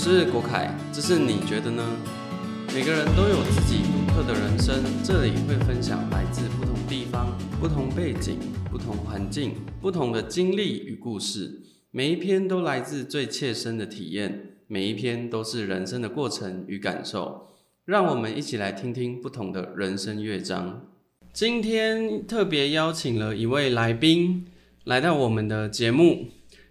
是国凯，这是你觉得呢？每个人都有自己独特的人生，这里会分享来自不同地方、不同背景、不同环境、不同的经历与故事。每一篇都来自最切身的体验，每一篇都是人生的过程与感受。让我们一起来听听不同的人生乐章。今天特别邀请了一位来宾来到我们的节目，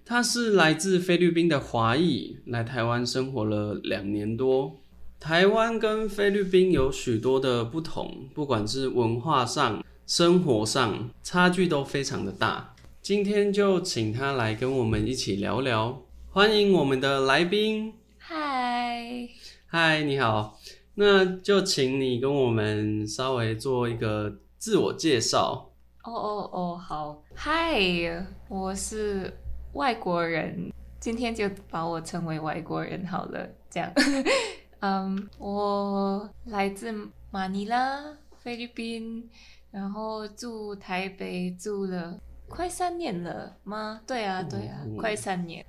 他是来自菲律宾的华裔，来台湾生活了两年多。台湾跟菲律宾有许多的不同，不管是文化上、生活上，差距都非常的大。今天就请他来跟我们一起聊聊。欢迎我们的来宾，嗨，嗨，你好。那就请你跟我们稍微做一个自我介绍。哦哦哦，好，嗨，我是外国人，今天就把我称为外国人好了，这样。嗯，我来自马尼拉，菲律宾，然后住台北住了快三年了吗？对啊，对啊，快三年。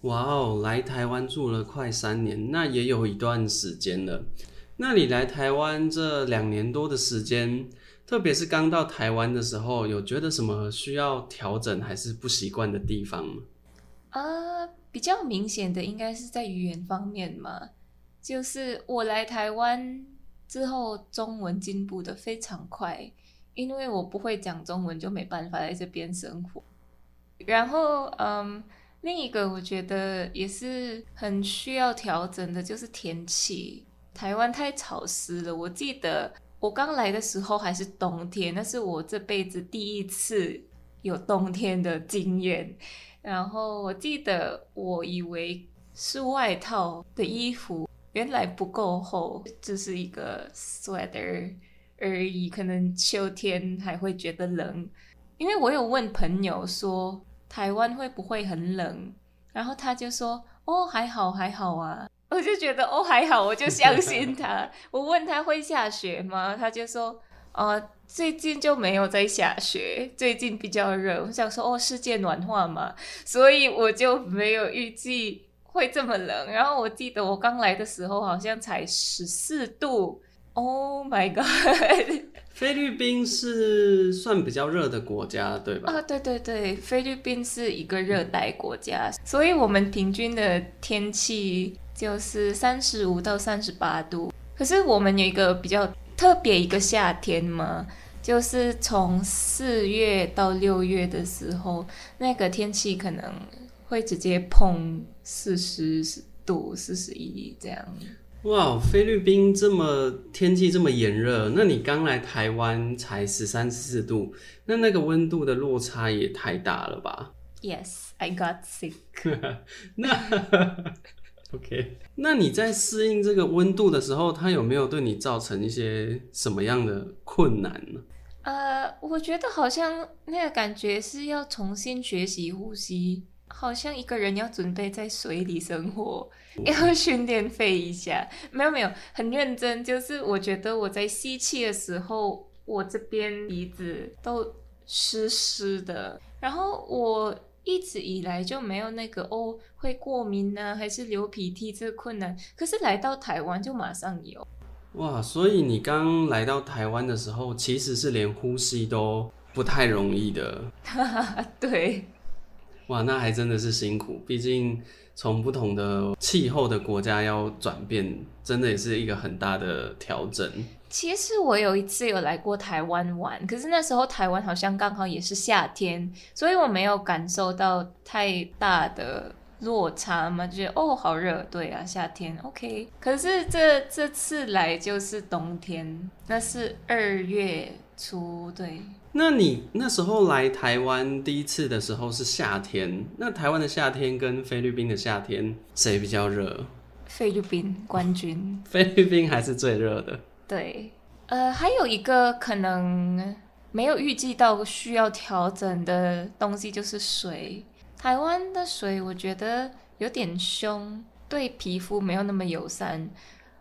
哇哦，来台湾住了快三年，那也有一段时间了。那你来台湾这两年多的时间，特别是刚到台湾的时候，有觉得什么需要调整还是不习惯的地方吗？啊，比较明显的应该是在语言方面嘛，就是我来台湾之后，中文进步的非常快，因为我不会讲中文，就没办法在这边生活。然后，嗯，另一个我觉得也是很需要调整的，就是天气。台湾太潮湿了。我记得我刚来的时候还是冬天，那是我这辈子第一次有冬天的经验。然后我记得我以为是外套的衣服，原来不够厚，只是一个 sweater 而已。可能秋天还会觉得冷，因为我有问朋友说台湾会不会很冷，然后他就说哦还好还好啊。我就觉得哦还好，我就相信他。我问他会下雪吗？他就说，呃，最近就没有在下雪，最近比较热。我想说哦，世界暖化嘛，所以我就没有预计会这么冷。然后我记得我刚来的时候好像才十四度。Oh my god！菲律宾是算比较热的国家，对吧？啊，对对对，菲律宾是一个热带国家，所以我们平均的天气。就是三十五到三十八度，可是我们有一个比较特别一个夏天嘛，就是从四月到六月的时候，那个天气可能会直接碰四十度、四十一这样。哇，菲律宾这么天气这么炎热，那你刚来台湾才十三四度，那那个温度的落差也太大了吧？Yes, I got sick. 那。OK，那你在适应这个温度的时候，它有没有对你造成一些什么样的困难呢？呃，我觉得好像那个感觉是要重新学习呼吸，好像一个人要准备在水里生活，要训练肺一下。没有没有，很认真。就是我觉得我在吸气的时候，我这边鼻子都湿湿的，然后我。一直以来就没有那个哦，会过敏呢，还是流鼻涕这个困难。可是来到台湾就马上有。哇，所以你刚来到台湾的时候，其实是连呼吸都不太容易的。对。哇，那还真的是辛苦，毕竟从不同的气候的国家要转变，真的也是一个很大的调整。其实我有一次有来过台湾玩，可是那时候台湾好像刚好也是夏天，所以我没有感受到太大的落差嘛，就觉得哦好热，对啊夏天 OK。可是这这次来就是冬天，那是二月初，对。那你那时候来台湾第一次的时候是夏天，那台湾的夏天跟菲律宾的夏天谁比较热？菲律宾冠军，菲律宾还是最热的。对，呃，还有一个可能没有预计到需要调整的东西就是水。台湾的水我觉得有点凶，对皮肤没有那么友善。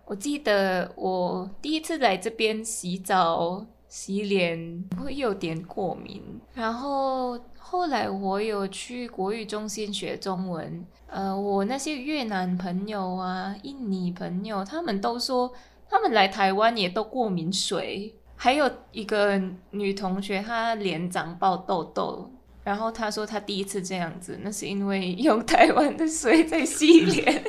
我记得我第一次来这边洗澡、洗脸会有点过敏，然后后来我有去国语中心学中文，呃，我那些越南朋友啊、印尼朋友，他们都说他们来台湾也都过敏水。还有一个女同学，她脸长爆痘痘，然后她说她第一次这样子，那是因为用台湾的水在洗脸，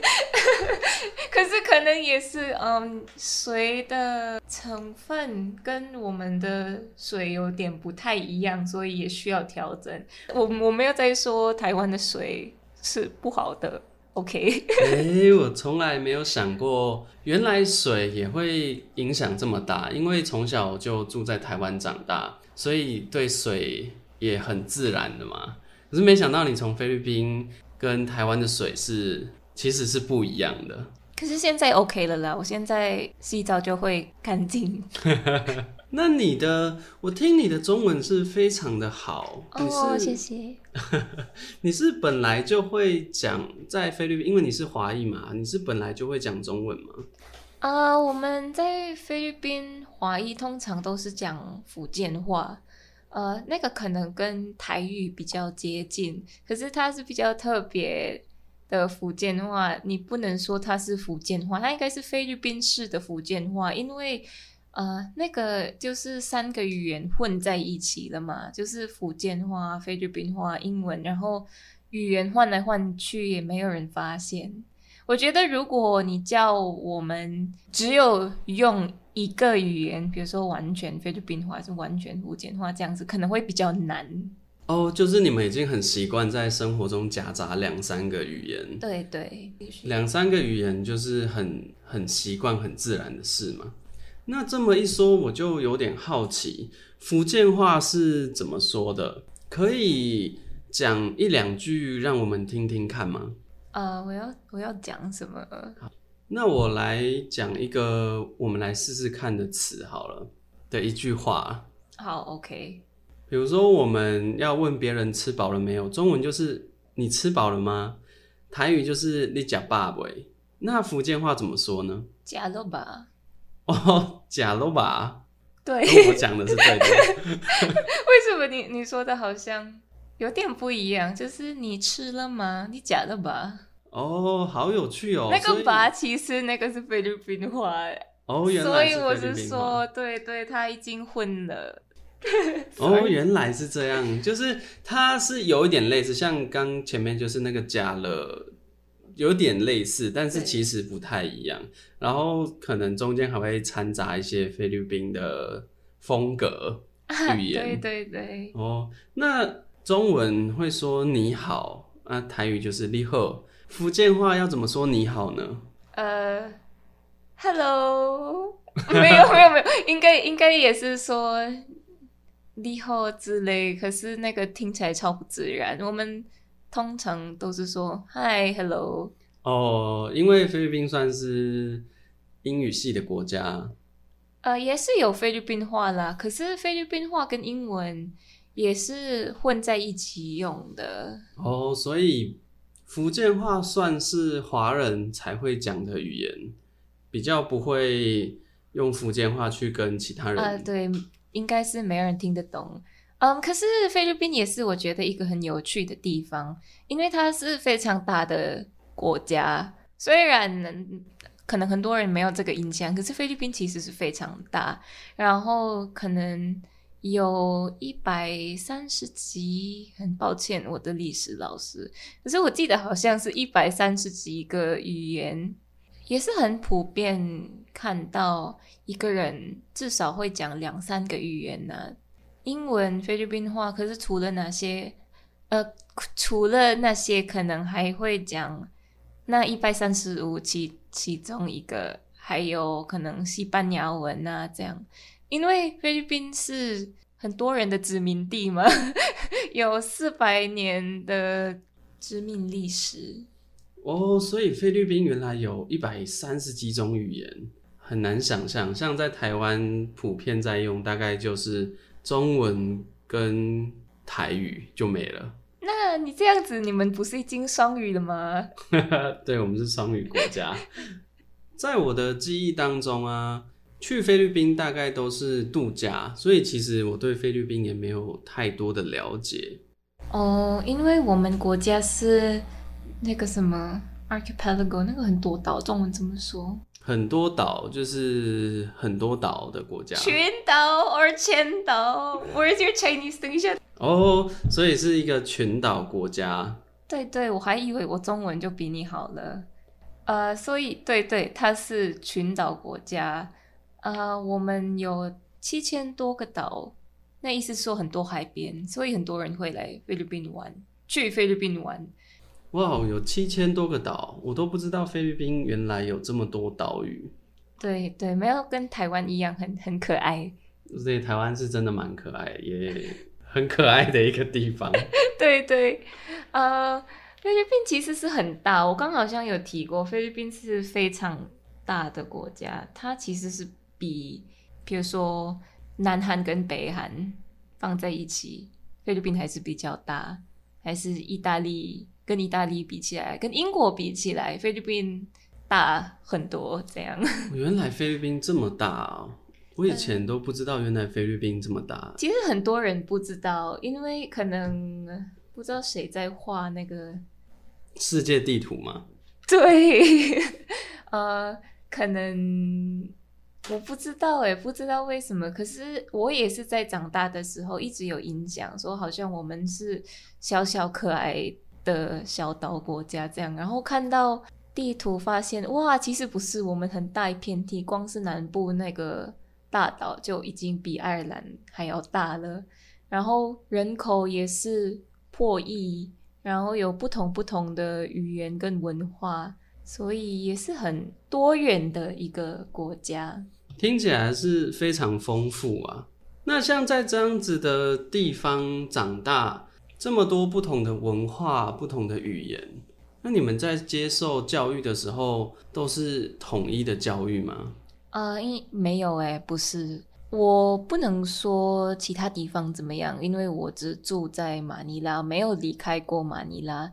可是可能也是嗯，水的成分跟我们的水有点不太一样，所以也需要调整。我我没有在说台湾的水是不好的。OK，哎，我从来没有想过，原来水也会影响这么大。因为从小就住在台湾长大，所以对水也很自然的嘛。可是没想到你从菲律宾跟台湾的水是其实是不一样的。可是现在 OK 了啦，我现在洗澡就会干净。那你的，我听你的中文是非常的好。哦，谢谢。你是本来就会讲在菲律宾，因为你是华裔嘛，你是本来就会讲中文吗？啊，我们在菲律宾华裔通常都是讲福建话，呃，那个可能跟台语比较接近，可是它是比较特别的福建话，你不能说它是福建话，它应该是菲律宾式的福建话，因为。呃，那个就是三个语言混在一起了嘛，就是福建话、菲律宾话、英文，然后语言换来换去也没有人发现。我觉得如果你叫我们只有用一个语言，比如说完全菲律宾话还是完全福建话这样子，可能会比较难。哦，就是你们已经很习惯在生活中夹杂两三个语言。对对，两三个语言就是很很习惯、很自然的事嘛。那这么一说，我就有点好奇，福建话是怎么说的？可以讲一两句让我们听听看吗？呃，我要我要讲什么？好，那我来讲一个我们来试试看的词好了，的一句话。好，OK。比如说我们要问别人吃饱了没有，中文就是你吃饱了吗？台语就是你假爸喂。那福建话怎么说呢？假了吧。哦，假了吧？对，我讲的是对的。为什么你你说的好像有点不一样？就是你吃了吗？你假了吧？哦，好有趣哦。那个吧，其实那个是菲律宾话。哦，原来所以我是说，对对，他已经混了。哦，原来是这样，就是它是有一点类似，像刚前面就是那个假了。有点类似，但是其实不太一样。然后可能中间还会掺杂一些菲律宾的风格语言。对对对。哦，那中文会说你好，那台语就是你好。福建话要怎么说你好呢？呃，Hello，没有没有没有，应该应该也是说你好之类，可是那个听起来超不自然。我们。通常都是说 “Hi”“Hello”。哦，因为菲律宾算是英语系的国家，呃，也是有菲律宾话啦。可是菲律宾话跟英文也是混在一起用的。哦，所以福建话算是华人才会讲的语言，比较不会用福建话去跟其他人。啊，对，应该是没人听得懂。嗯，可是菲律宾也是我觉得一个很有趣的地方，因为它是非常大的国家。虽然可能很多人没有这个印象，可是菲律宾其实是非常大，然后可能有一百三十几。很抱歉，我的历史老师，可是我记得好像是一百三十几个语言，也是很普遍看到一个人至少会讲两三个语言呢。英文、菲律宾话，可是除了哪些？呃，除了那些，可能还会讲那一百三十五其其中一个，还有可能西班牙文啊，这样。因为菲律宾是很多人的殖民地嘛，有四百年的殖民历史。哦，所以菲律宾原来有一百三十几种语言，很难想象。像在台湾普遍在用，大概就是。中文跟台语就没了。那你这样子，你们不是已经双语了吗？对，我们是双语国家。在我的记忆当中啊，去菲律宾大概都是度假，所以其实我对菲律宾也没有太多的了解。哦，因为我们国家是那个什么 archipelago，那个很多岛，中文怎么说？很多岛就是很多岛的国家。群岛 or 千岛？Where's your Chinese？等一下。哦，所以是一个群岛国家。对对，我还以为我中文就比你好了。呃，所以对对，它是群岛国家。呃，我们有七千多个岛，那意思说很多海边，所以很多人会来菲律宾玩，去菲律宾玩。哇，有七千多个岛，我都不知道菲律宾原来有这么多岛屿。对对，没有跟台湾一样很很可爱。所以台湾是真的蛮可爱，也很可爱的一个地方。对对，呃，菲律宾其实是很大，我刚好像有提过，菲律宾是非常大的国家，它其实是。比，比如说南韩跟北韩放在一起，菲律宾还是比较大，还是意大利跟意大利比起来，跟英国比起来，菲律宾大很多。这样，原来菲律宾这么大哦，我以前都不知道，原来菲律宾这么大。其实很多人不知道，因为可能不知道谁在画那个世界地图吗？对，呃，可能。我不知道哎，不知道为什么。可是我也是在长大的时候一直有印象，说好像我们是小小可爱的小岛国家这样。然后看到地图发现，哇，其实不是，我们很大一片地，光是南部那个大岛就已经比爱尔兰还要大了。然后人口也是破亿，然后有不同不同的语言跟文化。所以也是很多元的一个国家，听起来是非常丰富啊。那像在这样子的地方长大，这么多不同的文化、不同的语言，那你们在接受教育的时候都是统一的教育吗？呃，因没有哎，不是，我不能说其他地方怎么样，因为我只住在马尼拉，没有离开过马尼拉。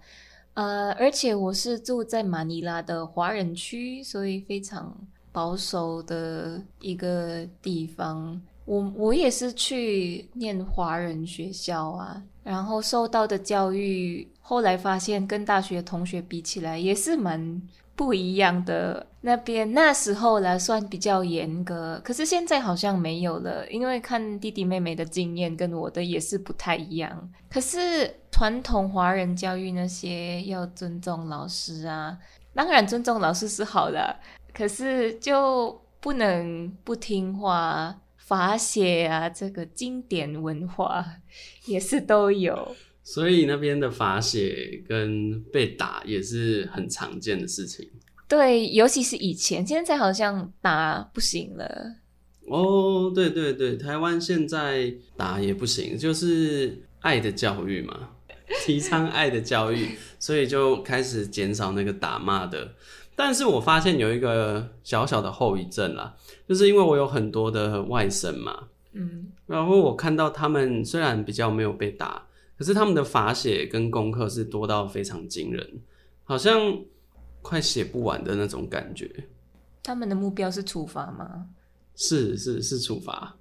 呃，而且我是住在马尼拉的华人区，所以非常保守的一个地方。我我也是去念华人学校啊，然后受到的教育，后来发现跟大学同学比起来也是蛮。不一样的那边那时候来算比较严格，可是现在好像没有了，因为看弟弟妹妹的经验跟我的也是不太一样。可是传统华人教育那些要尊重老师啊，当然尊重老师是好的，可是就不能不听话、罚写啊，这个经典文化也是都有。所以那边的罚写跟被打也是很常见的事情。对，尤其是以前，现在好像打不行了。哦，对对对，台湾现在打也不行，就是爱的教育嘛，提倡爱的教育，所以就开始减少那个打骂的。但是我发现有一个小小的后遗症啦，就是因为我有很多的外甥嘛，嗯，然后我看到他们虽然比较没有被打。可是他们的罚写跟功课是多到非常惊人，好像快写不完的那种感觉。他们的目标是处罚吗？是是是处罚。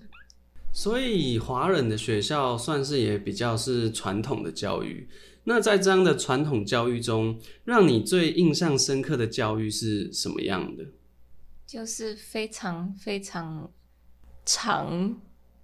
所以华人的学校算是也比较是传统的教育。那在这样的传统教育中，让你最印象深刻的教育是什么样的？就是非常非常长。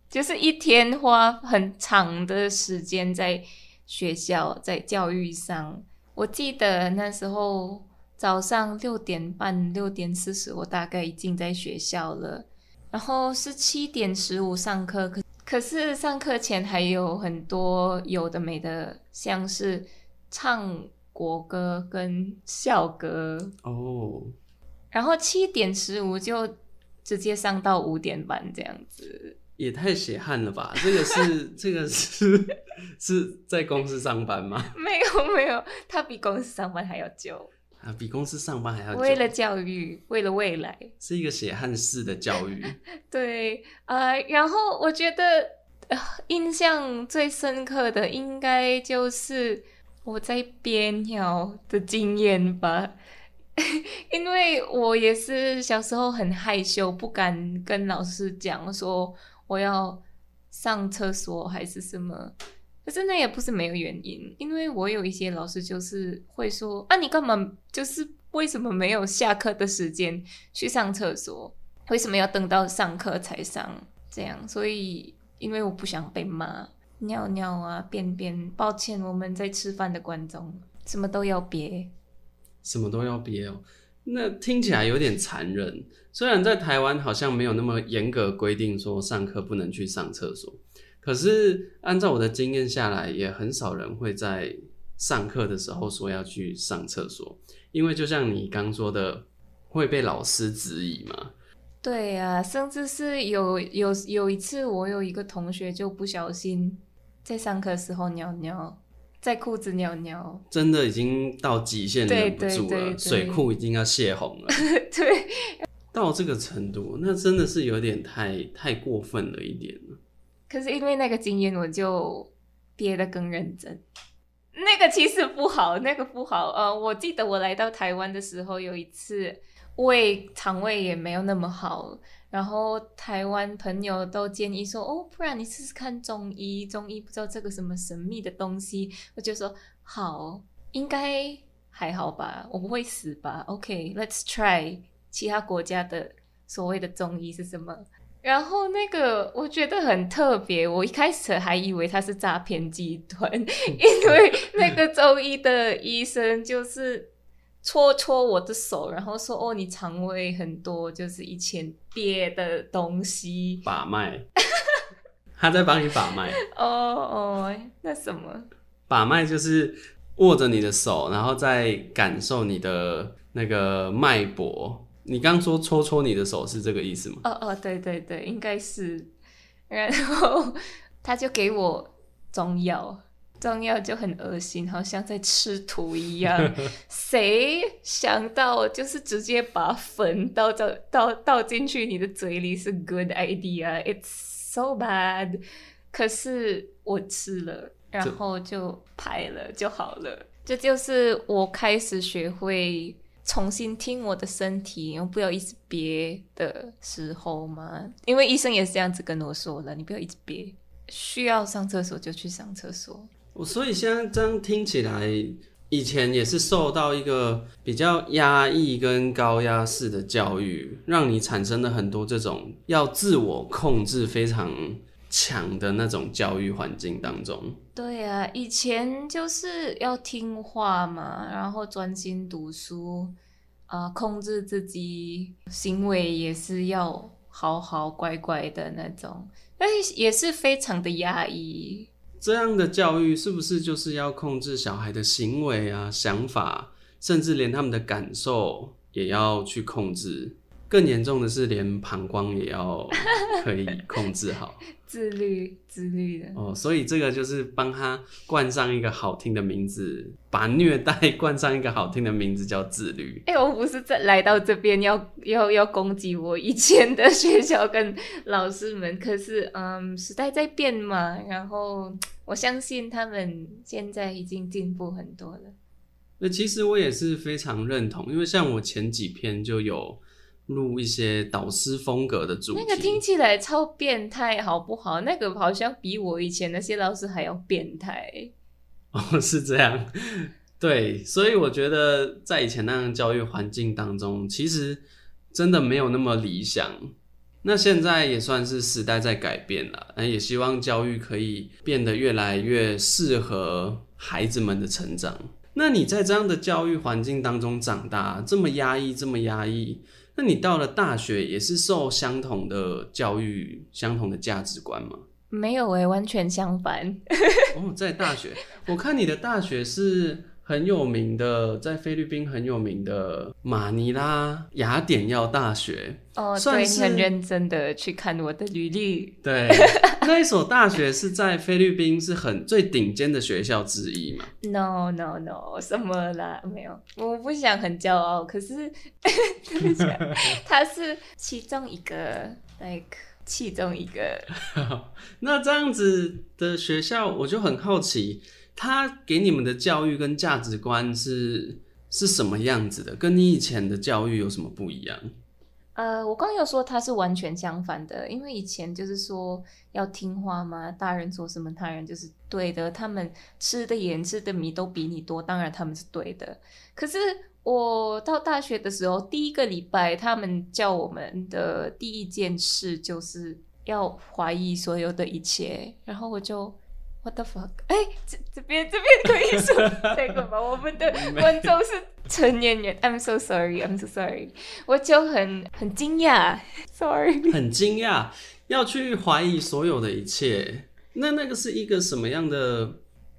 就是一天花很长的时间在学校，在教育上。我记得那时候早上六点半、六点四十，我大概已经在学校了。然后是七点十五上课，可是上课前还有很多有的没的，像是唱国歌跟校歌哦。然后七点十五就直接上到五点半这样子。也太血汗了吧！这个是这个是 是在公司上班吗？没有没有，他比公司上班还要久啊！比公司上班还要久。为了教育，为了未来，是一个血汗式的教育。对呃，然后我觉得印象最深刻的应该就是我在编鸟的经验吧，因为我也是小时候很害羞，不敢跟老师讲说。我要上厕所还是什么？可是那也不是没有原因，因为我有一些老师就是会说啊，你干嘛就是为什么没有下课的时间去上厕所？为什么要等到上课才上？这样，所以因为我不想被骂，尿尿啊、便便，抱歉，我们在吃饭的观众，什么都要憋，什么都要憋哦。那听起来有点残忍。虽然在台湾好像没有那么严格规定说上课不能去上厕所，可是按照我的经验下来，也很少人会在上课的时候说要去上厕所，因为就像你刚说的，会被老师质疑嘛。对呀，甚至是有有有一次，我有一个同学就不小心在上课时候尿尿，在裤子尿尿，真的已经到极限忍不住了，水库已经要泄洪了。对。到这个程度，那真的是有点太太过分了一点了。可是因为那个经验，我就憋得更认真。那个其实不好，那个不好。呃，我记得我来到台湾的时候，有一次胃肠胃也没有那么好，然后台湾朋友都建议说：“哦，不然你试试看中医，中医不知道这个什么神秘的东西。”我就说：“好，应该还好吧，我不会死吧？OK，Let's try。”其他国家的所谓的中医是什么？然后那个我觉得很特别，我一开始还以为他是诈骗集团，因为那个周一的医生就是戳戳我的手，然后说：“哦，你肠胃很多，就是以前憋的东西。”把脉，他在帮你把脉。哦哦，那什么？把脉就是握着你的手，然后再感受你的那个脉搏。你刚说搓搓你的手是这个意思吗？哦哦，对对对，应该是。然后他就给我中药，中药就很恶心，好像在吃土一样。谁想到就是直接把粉倒倒倒倒进去你的嘴里是 good idea？It's so bad。可是我吃了，然后就排了就好了。这就是我开始学会。重新听我的身体，然后不要一直憋的时候嘛，因为医生也是这样子跟我说的，你不要一直憋，需要上厕所就去上厕所。我所以现在这样听起来，以前也是受到一个比较压抑跟高压式的教育，让你产生了很多这种要自我控制非常。强的那种教育环境当中，对啊，以前就是要听话嘛，然后专心读书，啊，控制自己行为也是要好好乖乖的那种，但也是非常的压抑。这样的教育是不是就是要控制小孩的行为啊、想法，甚至连他们的感受也要去控制？更严重的是，连膀胱也要可以控制好，自律自律的哦。所以这个就是帮他冠上一个好听的名字，把虐待冠上一个好听的名字，叫自律。哎，我不是在来到这边要要要攻击我以前的学校跟老师们，可是嗯，时代在变嘛，然后我相信他们现在已经进步很多了。那其实我也是非常认同，因为像我前几篇就有。录一些导师风格的主题，那个听起来超变态，好不好？那个好像比我以前那些老师还要变态。哦，是这样，对，所以我觉得在以前那样教育环境当中，其实真的没有那么理想。那现在也算是时代在改变了，那也希望教育可以变得越来越适合孩子们的成长。那你在这样的教育环境当中长大，这么压抑，这么压抑。那你到了大学也是受相同的教育、相同的价值观吗？没有诶，完全相反。哦，在大学，我看你的大学是。很有名的，在菲律宾很有名的马尼拉雅典耀大学哦，对，很认真的去看我的履历。对，那一所大学是在菲律宾是很最顶尖的学校之一嘛？No No No，什么啦？没有，我不想很骄傲，可是对不起，他是其中一个，like 其中一个。那这样子的学校，我就很好奇。他给你们的教育跟价值观是是什么样子的？跟你以前的教育有什么不一样？呃，我刚有说他是完全相反的，因为以前就是说要听话嘛，大人说什么，他人就是对的。他们吃的盐、吃的米都比你多，当然他们是对的。可是我到大学的时候，第一个礼拜，他们叫我们的第一件事就是要怀疑所有的一切，然后我就。What the fuck？哎，这这边这边可以说这个吗？我们的观众是成年人。I'm so sorry. I'm so sorry. 我就很很惊讶，sorry。很惊讶，要去怀疑所有的一切。那那个是一个什么样的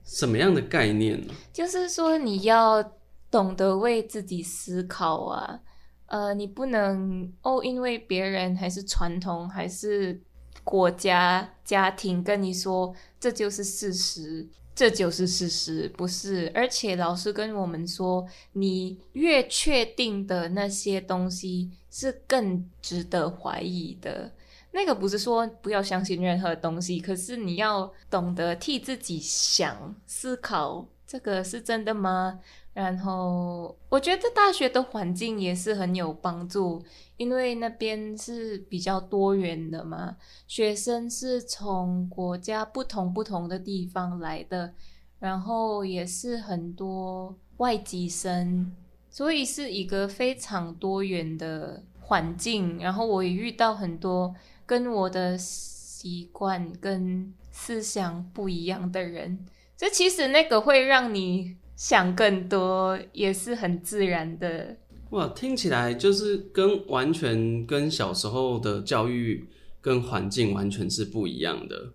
什么样的概念呢？就是说你要懂得为自己思考啊。呃，你不能哦，因为别人还是传统还是。国家家庭跟你说，这就是事实，这就是事实，不是。而且老师跟我们说，你越确定的那些东西是更值得怀疑的。那个不是说不要相信任何东西，可是你要懂得替自己想、思考，这个是真的吗？然后我觉得大学的环境也是很有帮助，因为那边是比较多元的嘛，学生是从国家不同不同的地方来的，然后也是很多外籍生，所以是一个非常多元的环境。然后我也遇到很多跟我的习惯跟思想不一样的人，这其实那个会让你。想更多也是很自然的哇，听起来就是跟完全跟小时候的教育跟环境完全是不一样的。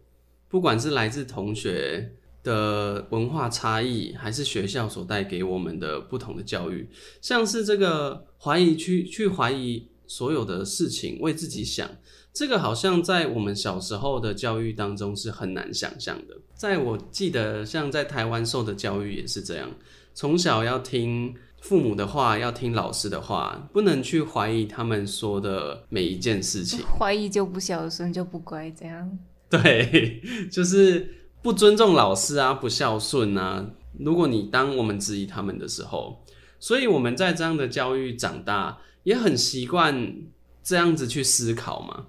不管是来自同学的文化差异，还是学校所带给我们的不同的教育，像是这个怀疑去去怀疑所有的事情，为自己想。这个好像在我们小时候的教育当中是很难想象的。在我记得，像在台湾受的教育也是这样，从小要听父母的话，要听老师的话，不能去怀疑他们说的每一件事情。怀疑就不孝顺，就不乖，这样。对，就是不尊重老师啊，不孝顺啊。如果你当我们质疑他们的时候，所以我们在这样的教育长大，也很习惯这样子去思考嘛。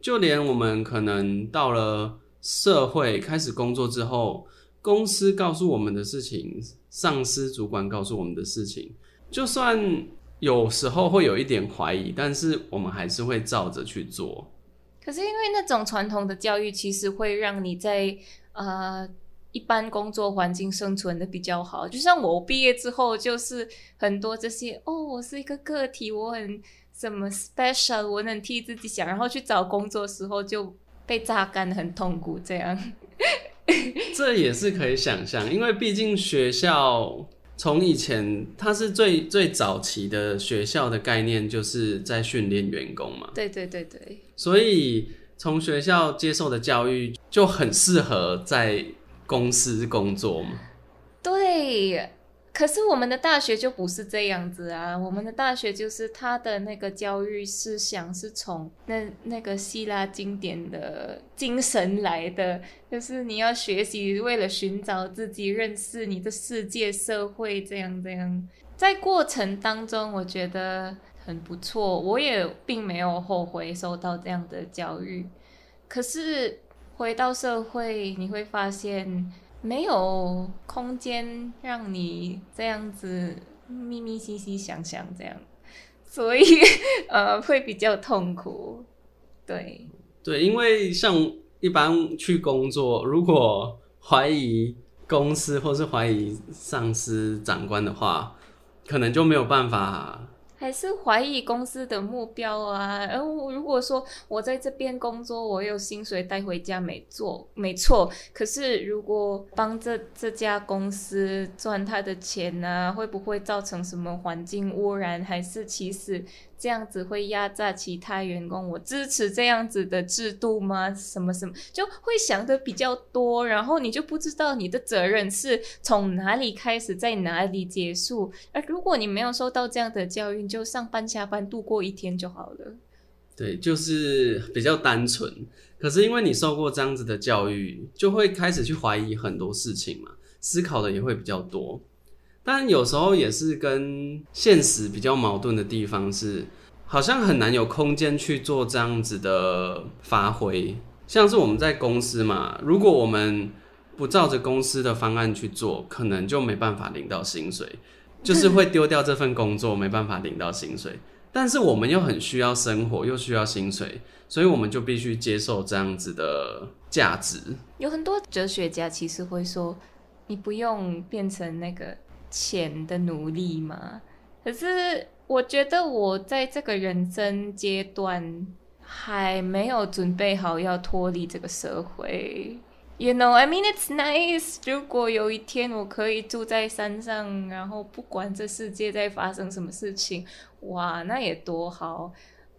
就连我们可能到了社会开始工作之后，公司告诉我们的事情，上司主管告诉我们的事情，就算有时候会有一点怀疑，但是我们还是会照着去做。可是因为那种传统的教育，其实会让你在呃一般工作环境生存的比较好。就像我毕业之后，就是很多这些哦，我是一个个体，我很。什么 special？我能替自己想，然后去找工作时候就被榨干，很痛苦。这样，这也是可以想象，因为毕竟学校从以前它是最最早期的学校的概念，就是在训练员工嘛。对对对对。所以从学校接受的教育就很适合在公司工作吗。对。可是我们的大学就不是这样子啊！我们的大学就是他的那个教育思想是从那那个希腊经典的精神来的，就是你要学习为了寻找自己、认识你的世界、社会这样这样。在过程当中，我觉得很不错，我也并没有后悔受到这样的教育。可是回到社会，你会发现。没有空间让你这样子咪咪兮兮想想这样，所以 呃会比较痛苦。对对，因为像一般去工作，如果怀疑公司或是怀疑上司长官的话，可能就没有办法。还是怀疑公司的目标啊？然后如果说我在这边工作，我有薪水带回家，没做没错。可是如果帮这这家公司赚他的钱呢，会不会造成什么环境污染？还是其实？这样子会压榨其他员工，我支持这样子的制度吗？什么什么就会想的比较多，然后你就不知道你的责任是从哪里开始，在哪里结束。而如果你没有受到这样的教育，就上班下班度过一天就好了。对，就是比较单纯。可是因为你受过这样子的教育，就会开始去怀疑很多事情嘛，思考的也会比较多。但有时候也是跟现实比较矛盾的地方是，好像很难有空间去做这样子的发挥。像是我们在公司嘛，如果我们不照着公司的方案去做，可能就没办法领到薪水，就是会丢掉这份工作，没办法领到薪水。但是我们又很需要生活，又需要薪水，所以我们就必须接受这样子的价值。有很多哲学家其实会说，你不用变成那个钱的努力嘛。可是我觉得我在这个人生阶段还没有准备好要脱离这个社会。You know, I mean, it's nice. 如果有一天我可以住在山上，然后不管这世界在发生什么事情，哇，那也多好。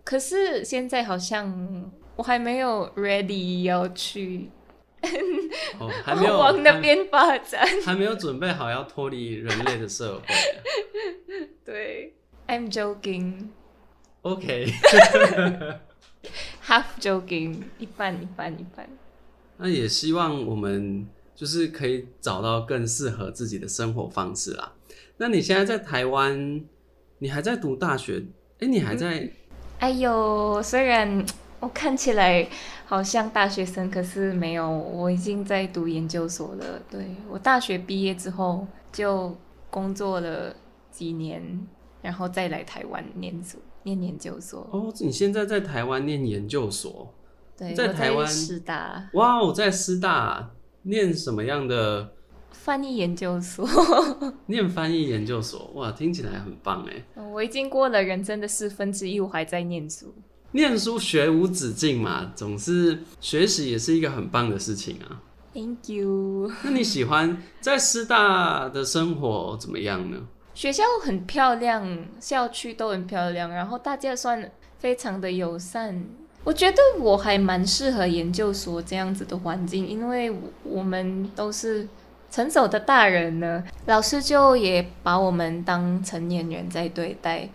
可是现在好像我还没有 ready 要去，哦，还没有往那边发展，还没有准备好要脱离人类的社会。对，I'm joking. OK. Half joking，一半一半一半。那也希望我们就是可以找到更适合自己的生活方式啦。那你现在在台湾，你还在读大学？哎，你还在？哎呦，虽然我看起来好像大学生，可是没有，我已经在读研究所了。对我大学毕业之后就工作了几年，然后再来台湾念书念研究所。哦，你现在在台湾念研究所？对在台湾师大哇，我在师大念什么样的翻译研究所？念翻译研究所哇，听起来很棒哎！我已经过了人生的四分之一，我还在念书。念书学无止境嘛，总是学习也是一个很棒的事情啊。Thank you。那你喜欢在师大的生活怎么样呢？学校很漂亮，校区都很漂亮，然后大家算非常的友善。我觉得我还蛮适合研究所这样子的环境，因为我们都是成熟的大人呢，老师就也把我们当成年人在对待，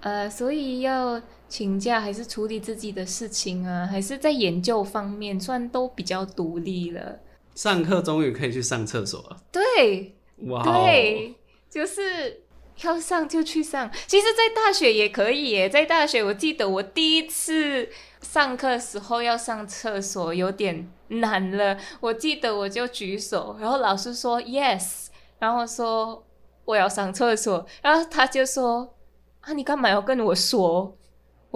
呃，所以要请假还是处理自己的事情啊，还是在研究方面算都比较独立了。上课终于可以去上厕所了。对，哇，对，就是要上就去上。其实，在大学也可以耶，在大学我记得我第一次。上课时候要上厕所有点难了，我记得我就举手，然后老师说 yes，然后说我要上厕所，然后他就说啊你干嘛要跟我说？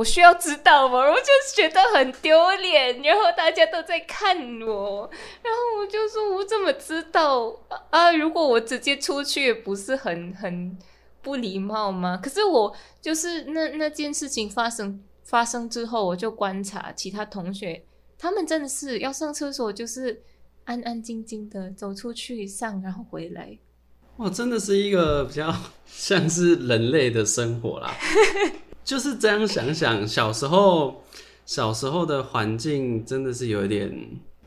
我需要知道吗？我就觉得很丢脸，然后大家都在看我，然后我就说我怎么知道啊？如果我直接出去不是很很不礼貌吗？可是我就是那那件事情发生。发生之后，我就观察其他同学，他们真的是要上厕所，就是安安静静的走出去上，然后回来。哇，真的是一个比较 像是人类的生活啦。就是这样想想，小时候小时候的环境真的是有一点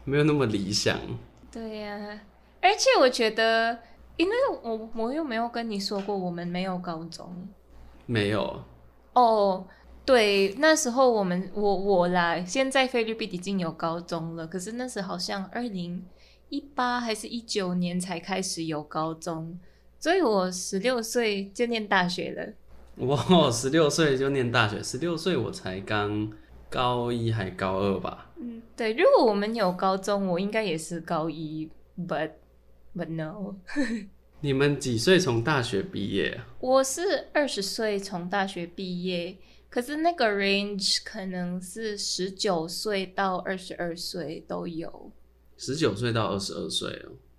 没有那么理想。对呀，而且我觉得，因为我我又没有跟你说过，我们没有高中，没有哦。对，那时候我们我我啦，现在菲律宾已经有高中了，可是那时好像二零一八还是一九年才开始有高中，所以我十六岁就念大学了。哇，十六岁就念大学，十六岁我才刚高一还高二吧？嗯，对，如果我们有高中，我应该也是高一，but but no。你们几岁从大学毕业？我是二十岁从大学毕业。可是那个 range 可能是十九岁到二十二岁都有，十九岁到二十二岁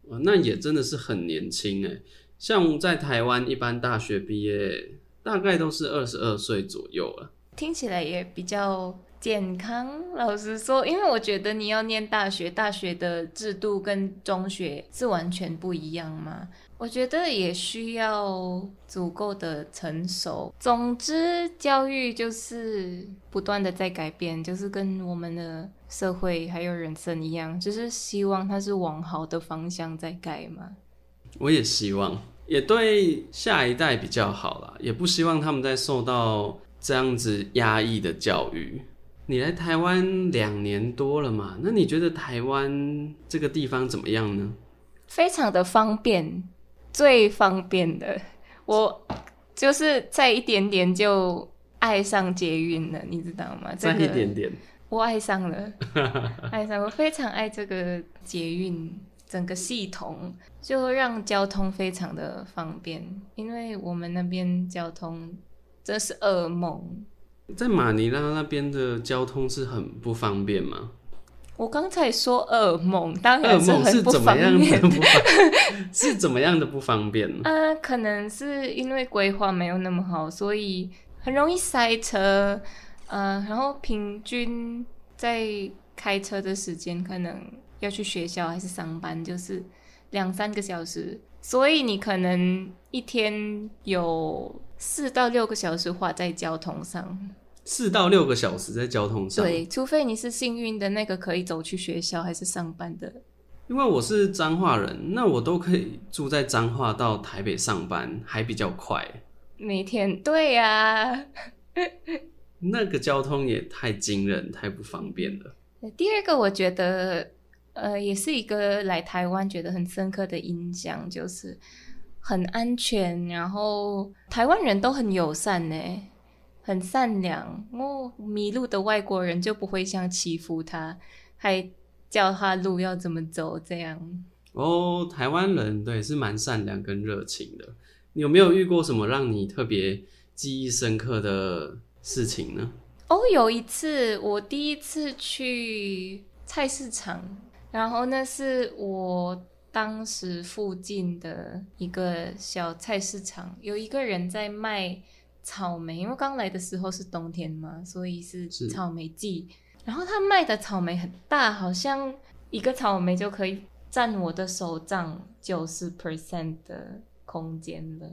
哦，那也真的是很年轻哎。像在台湾，一般大学毕业大概都是二十二岁左右了。听起来也比较健康。老实说，因为我觉得你要念大学，大学的制度跟中学是完全不一样嘛。我觉得也需要足够的成熟。总之，教育就是不断的在改变，就是跟我们的社会还有人生一样，就是希望它是往好的方向在改嘛。我也希望，也对下一代比较好啦，也不希望他们再受到这样子压抑的教育。你来台湾两年多了嘛？那你觉得台湾这个地方怎么样呢？非常的方便。最方便的，我就是在一点点就爱上捷运了，你知道吗？这再个一点点。我爱上了，爱上我非常爱这个捷运整个系统，就让交通非常的方便，因为我们那边交通真是噩梦。在马尼拉那边的交通是很不方便吗？我刚才说噩梦，当然是很不方怎么样的便不方？是怎么样的不方便呢？啊，可能是因为规划没有那么好，所以很容易塞车。呃，然后平均在开车的时间，可能要去学校还是上班，就是两三个小时，所以你可能一天有四到六个小时花在交通上。四到六个小时在交通上。，对，除非你是幸运的那个可以走去学校还是上班的。因为我是彰化人，那我都可以住在彰化到台北上班，还比较快。每天对呀、那个交通也太惊人，太不方便了。第二个，我觉得，呃，也是一个来台湾觉得很深刻的印象，就是很安全，然后台湾人都很友善呢，很善良。哦，迷路的外国人就不会像欺负他，还教他路要怎么走这样。哦，台湾人对是蛮善良跟热情的。你有没有遇过什么让你特别记忆深刻的事情呢？哦，有一次我第一次去菜市场，然后那是我当时附近的一个小菜市场，有一个人在卖草莓，因为刚来的时候是冬天嘛，所以是是草莓季。然后他卖的草莓很大，好像一个草莓就可以占我的手掌九十 percent 的空间了。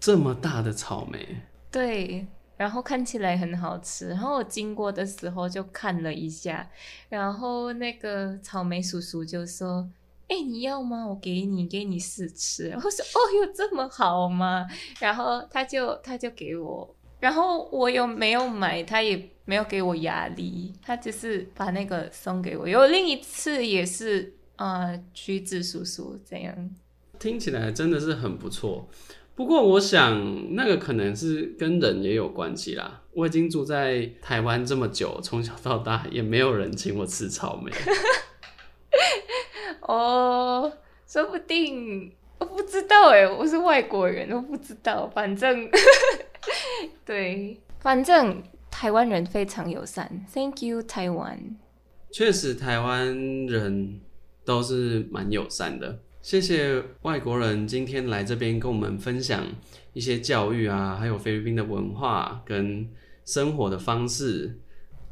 这么大的草莓，对，然后看起来很好吃。然后我经过的时候就看了一下，然后那个草莓叔叔就说：“哎，你要吗？我给你，给你试吃。”我说：“哦，有这么好吗？”然后他就他就给我，然后我又没有买，他也没有给我压力，他只是把那个送给我。有另一次也是啊、呃橘子叔叔这样。听起来真的是很不错。不过我想，那个可能是跟人也有关系啦。我已经住在台湾这么久，从小到大也没有人请我吃草莓。哦，说不定我不知道哎，我是外国人，我不知道。反正 对，反正台湾人非常友善。Thank you，台湾。确实，台湾人都是蛮友善的。谢谢外国人今天来这边跟我们分享一些教育啊，还有菲律宾的文化跟生活的方式。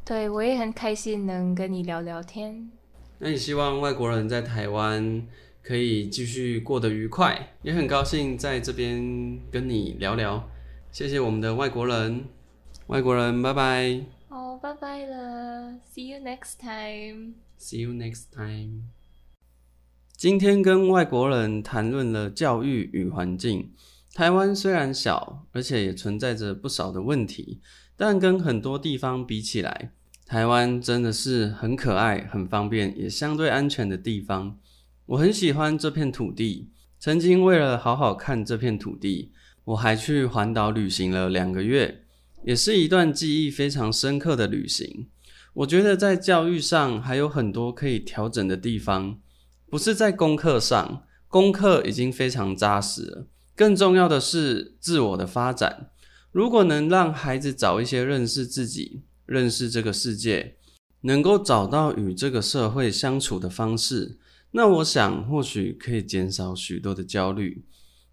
对我也很开心能跟你聊聊天。那也希望外国人在台湾可以继续过得愉快，也很高兴在这边跟你聊聊。谢谢我们的外国人，外国人，拜拜哦，拜拜了，See you next time。，See you next time。今天跟外国人谈论了教育与环境。台湾虽然小，而且也存在着不少的问题，但跟很多地方比起来，台湾真的是很可爱、很方便，也相对安全的地方。我很喜欢这片土地。曾经为了好好看这片土地，我还去环岛旅行了两个月，也是一段记忆非常深刻的旅行。我觉得在教育上还有很多可以调整的地方，不是在功课上，功课已经非常扎实了。更重要的是自我的发展。如果能让孩子早一些认识自己，认识这个世界，能够找到与这个社会相处的方式，那我想或许可以减少许多的焦虑。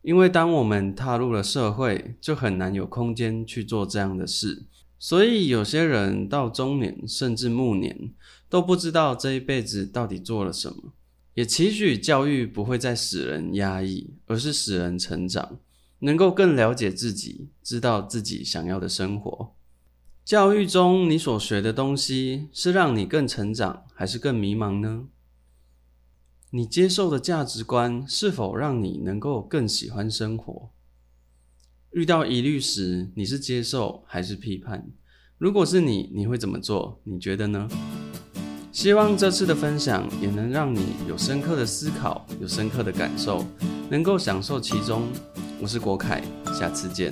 因为当我们踏入了社会，就很难有空间去做这样的事。所以有些人到中年甚至暮年，都不知道这一辈子到底做了什么。也期许教育不会再使人压抑，而是使人成长，能够更了解自己，知道自己想要的生活。教育中你所学的东西，是让你更成长，还是更迷茫呢？你接受的价值观是否让你能够更喜欢生活？遇到疑虑时，你是接受还是批判？如果是你，你会怎么做？你觉得呢？希望这次的分享也能让你有深刻的思考，有深刻的感受，能够享受其中。我是国凯，下次见。